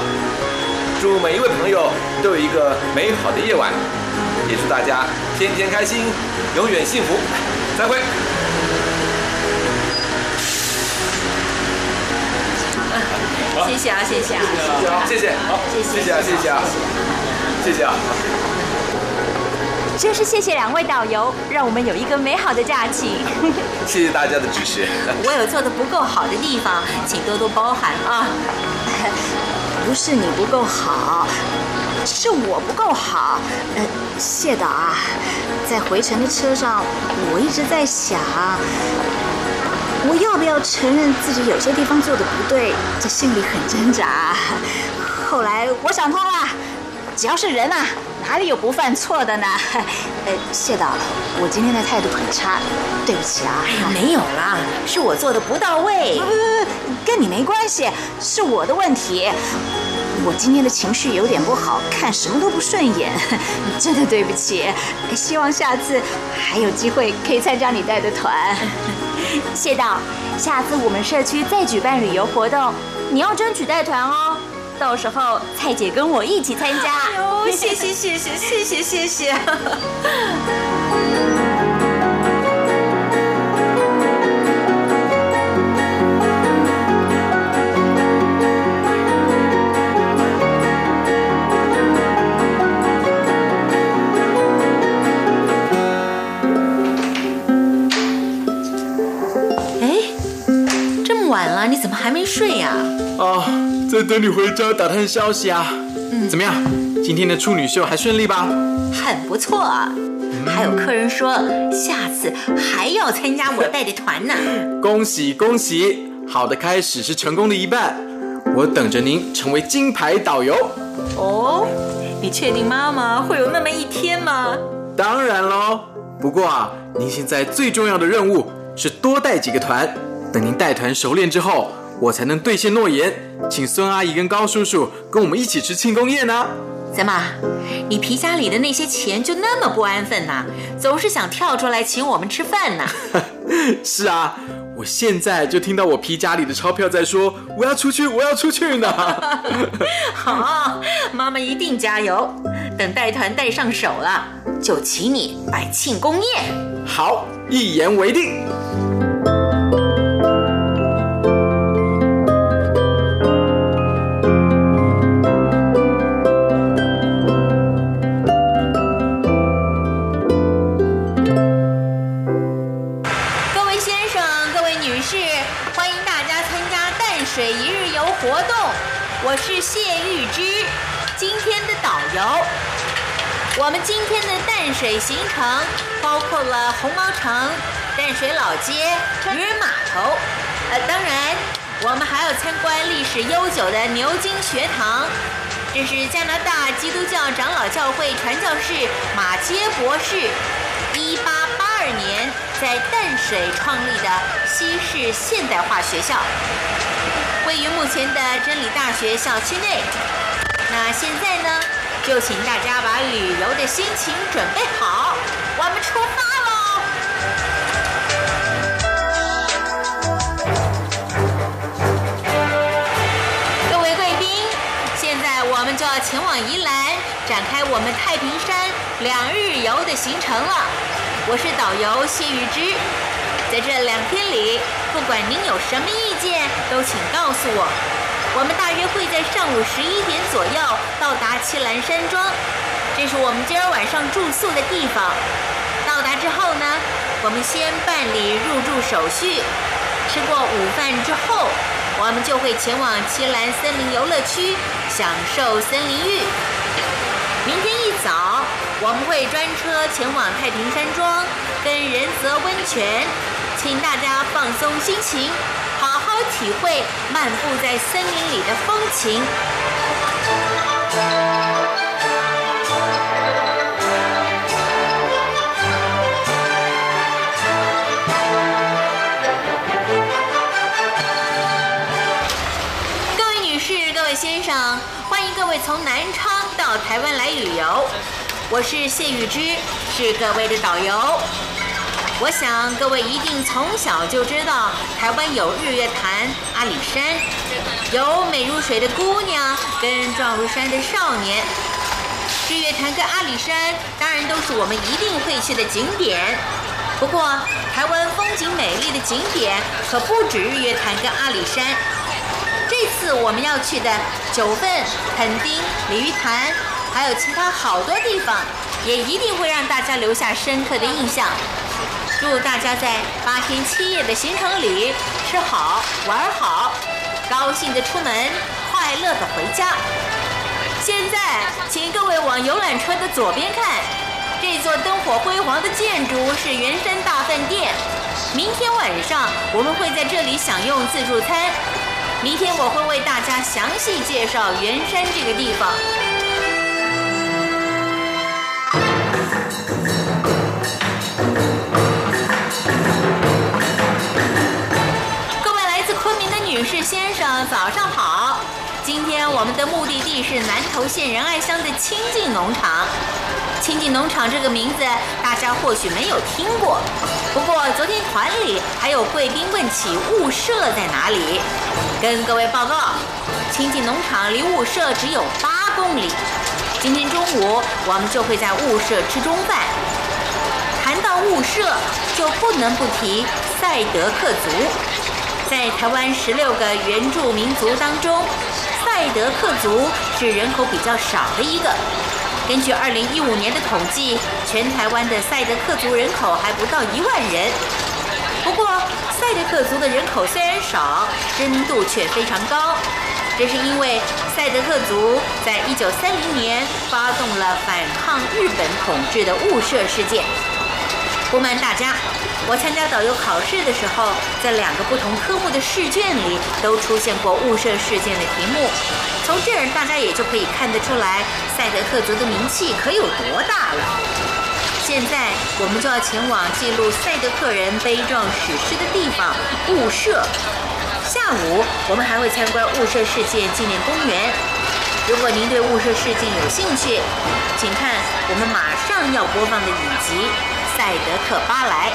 祝每一位朋友都有一个美好的夜晚，也祝大家天天开心，永远幸福。再会。谢谢啊，谢谢啊，谢谢，好，谢谢谢谢啊，谢谢啊，谢谢啊。真是谢谢两位导游，让我们有一个美好的假期。谢谢大家的支持。我有做的不够好的地方，请多多包涵啊。不是你不够好，是我不够好。呃，谢导啊，在回程的车上，我一直在想，我要不要承认自己有些地方做的不对，这心里很挣扎。后来我想通了，只要是人啊，哪里有不犯错的呢？呃，谢导，我今天的态度很差，对不起啊。哎呀，没有啦，是我做的不到位不。不不，跟你没关系，是我的问题。我今天的情绪有点不好，看什么都不顺眼，真的对不起。希望下次还有机会可以参加你带的团。谢导，下次我们社区再举办旅游活动，你要争取带团哦。到时候蔡姐跟我一起参加。哦，谢谢谢谢谢谢谢谢。哎，这么晚了，你怎么还没睡呀、啊，在等你回家打探消息啊。嗯怎么样？今天的处女秀还顺利吧？很不错啊。还有客人说下次还要参加我带的团呢。恭喜恭喜！好的开始是成功的一半。我等着您成为金牌导游。哦，你确定妈妈会有那么一天吗？当然喽。不过啊，您现在最重要的任务是多带几个团。等您带团熟练之后，我才能兑现诺言，请孙阿姨跟高叔叔跟我们一起吃庆功宴呢。怎么，你皮夹里的那些钱就那么不安分呐？总是想跳出来请我们吃饭呢？是啊，我现在就听到我皮夹里的钞票在说我要出去，我要出去呢。好，妈妈一定加油。等带团带上手了，就请你摆庆功宴。好，一言为定。我是谢玉芝，今天的导游。我们今天的淡水行程包括了红毛城、淡水老街、渔人码头，呃，当然我们还要参观历史悠久的牛津学堂，这是加拿大基督教长老教会传教士马杰博士一八八二年在淡水创立的西式现代化学校，位于目前的真理大学校区内。那现在呢？就请大家把旅游的心情准备好，我们出发喽！各位贵宾，现在我们就要前往宜兰，展开我们太平山两日游的行程了。我是导游谢玉芝，在这两天里，不管您有什么意见，都请告诉我。我们大约会在上午十一点左右到达七兰山庄，这是我们今儿晚上住宿的地方。到达之后呢，我们先办理入住手续，吃过午饭之后，我们就会前往七兰森林游乐区享受森林浴。明天一早，我们会专车前往太平山庄跟仁泽温泉，请大家放松心情。体会漫步在森林里的风情。各位女士、各位先生，欢迎各位从南昌到台湾来旅游。我是谢玉芝，是各位的导游。我想各位一定从小就知道，台湾有日月潭、阿里山，有美如水的姑娘跟壮如山的少年。日月潭跟阿里山当然都是我们一定会去的景点。不过，台湾风景美丽的景点可不止日月潭跟阿里山。这次我们要去的九份、垦丁、鲤鱼潭，还有其他好多地方，也一定会让大家留下深刻的印象。祝大家在八天七夜的行程里吃好玩好，高兴的出门，快乐的回家。现在，请各位往游览车的左边看，这座灯火辉煌的建筑是圆山大饭店。明天晚上我们会在这里享用自助餐。明天我会为大家详细介绍圆山这个地方。女士、先生，早上好！今天我们的目的地是南投县仁爱乡的清境农场。清境农场这个名字大家或许没有听过，不过昨天团里还有贵宾问起雾社在哪里，跟各位报告，清境农场离雾社只有八公里。今天中午我们就会在雾社吃中饭。谈到雾社，就不能不提赛德克族。在台湾十六个原住民族当中，赛德克族是人口比较少的一个。根据二零一五年的统计，全台湾的赛德克族人口还不到一万人。不过，赛德克族的人口虽然少，深度却非常高。这是因为赛德克族在一九三零年发动了反抗日本统治的雾社事件。不瞒大家。我参加导游考试的时候，在两个不同科目的试卷里都出现过雾社事件的题目。从这儿大家也就可以看得出来，赛德克族的名气可有多大了。现在我们就要前往记录赛德克人悲壮史诗的地方雾社。下午我们还会参观雾社事件纪念公园。如果您对雾社事件有兴趣，请看我们马上要播放的影集《赛德克巴莱》。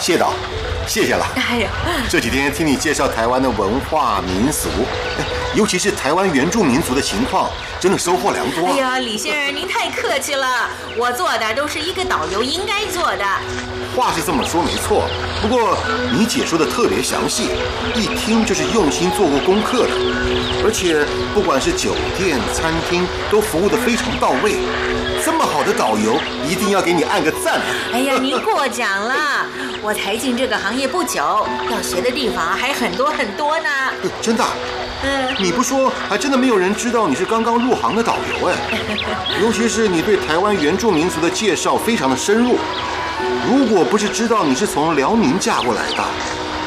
谢导，谢谢了。哎呀，这几天听你介绍台湾的文化民俗，哎 尤其是台湾原住民族的情况，真的收获良多啊。哎呀，李先生您太客气了，我做的都是一个导游应该做的。话是这么说没错，不过你解说的特别详细，一听就是用心做过功课的，而且不管是酒店、餐厅，都服务的非常到位。这么好的导游，一定要给你按个赞啊！哎呀，您过奖了，我才进这个行业不久，要学的地方还很多很多呢。呃真的啊，嗯，你不说，还真的没有人知道你是刚刚入行的导游哎。尤其是你对台湾原住民族的介绍非常的深入。如果不是知道你是从辽宁嫁过来的，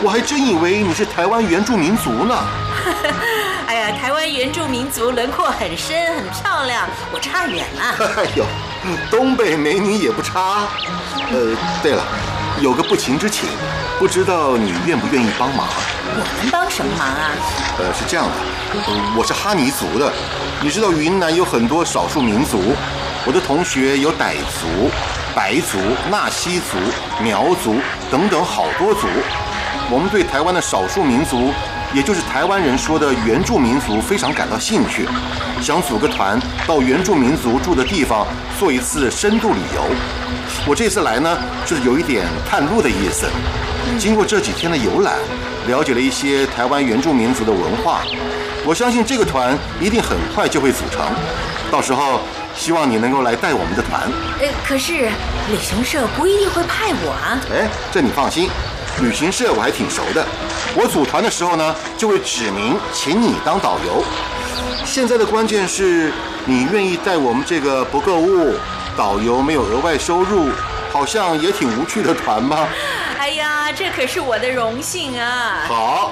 我还真以为你是台湾原住民族呢。哎呀，台湾原住民族轮廓很深，很漂亮，我差远了。哎呦，东北美女也不差。呃，对了，有个不情之请，不知道你愿不愿意帮忙？我能帮什么忙啊？呃，是这样的，呃我是哈尼族的，你知道云南有很多少数民族，我的同学有傣族、白族、纳西族、苗族等等好多族。我们对台湾的少数民族，也就是台湾人说的原住民族非常感到兴趣，想组个团到原住民族住的地方做一次深度旅游。我这次来呢，就是有一点探路的意思。经过这几天的游览，了解了一些台湾原住民族的文化，我相信这个团一定很快就会组成。到时候，希望你能够来带我们的团。呃，可是旅行社不一定会派我啊。哎，这你放心，旅行社我还挺熟的。我组团的时候呢，就会指明请你当导游。现在的关键是你愿意带我们这个不购物、导游没有额外收入，好像也挺无趣的团吗？这可是我的荣幸啊！好，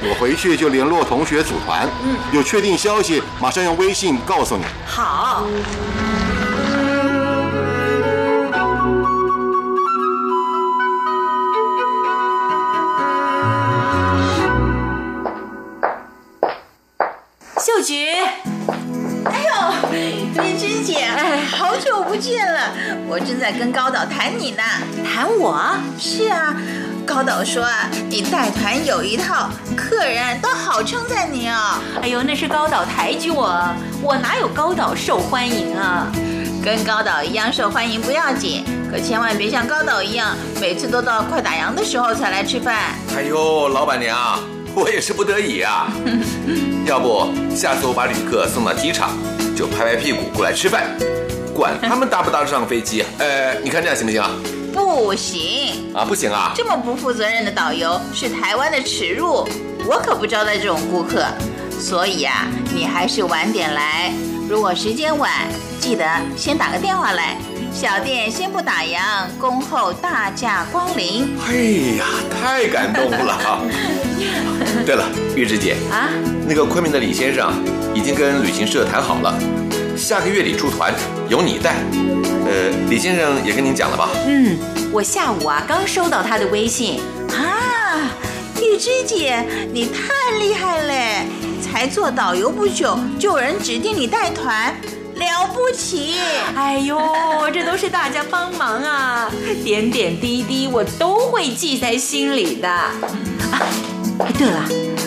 我回去就联络同学组团。嗯，有确定消息，马上用微信告诉你。好，见了，我正在跟高导谈你呢。谈我？是啊，高导说啊，你带团有一套，客人都好称赞你哦。哎呦，那是高导抬举我，我哪有高导受欢迎啊？跟高导一样受欢迎不要紧，可千万别像高导一样，每次都到快打烊的时候才来吃饭。哎呦，老板娘，我也是不得已啊。要不下次我把旅客送到机场，就拍拍屁股过来吃饭，管他们搭不搭得上飞机。呃，你看这样行不行啊？不行，啊，不行啊。这么不负责任的导游是台湾的耻辱，我可不招待这种顾客。所以啊，你还是晚点来。如果时间晚，记得先打个电话来。小店先不打烊，恭候大驾光临。哎呀，太感动了！对了，玉芝姐啊，那个昆明的李先生已经跟旅行社谈好了，下个月里出团，由你带。呃，李先生也跟您讲了吧？嗯，我下午啊刚收到他的微信。啊，玉芝姐，你太厉害嘞！才做导游不久，就有人指定你带团，了不起！哎呦，这都是大家帮忙啊，点点滴滴我都会记在心里的。啊，哎对了，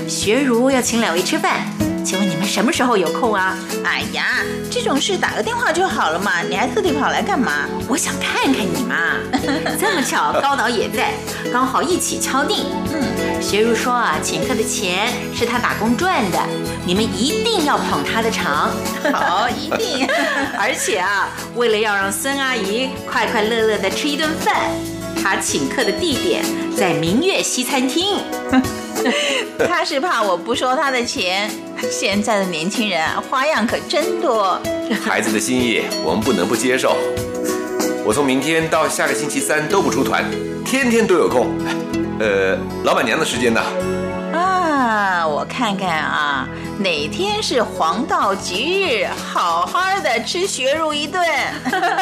学儒要请两位吃饭，请问你们什么时候有空啊？哎呀，这种事打个电话就好了嘛，你还特地跑来干嘛？我想看看你嘛。这么巧，高导也在，刚好一起敲定。嗯，学儒说啊，请客的钱是他打工赚的，你们一定要捧他的场。好，一定。而且啊，为了要让孙阿姨快快乐乐的吃一顿饭，他请客的地点在明月西餐厅。他是怕我不收他的钱。现在的年轻人啊，花样可真多。孩子的心意我们不能不接受。我从明天到下个星期三都不出团，天天都有空。呃，老板娘的时间呢？啊，我看看啊，哪天是黄道吉日，好好的吃学儒一顿。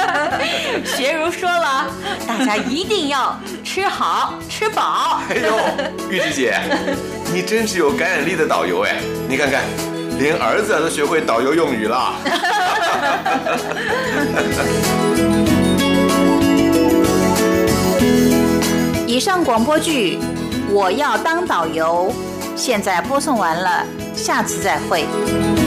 学儒说了，大家一定要吃好吃饱。哎呦，玉芝姐，你真是有感染力的导游哎！你看看，连儿子都学会导游用语了。以上广播剧《我要当导游》，现在播送完了，下次再会。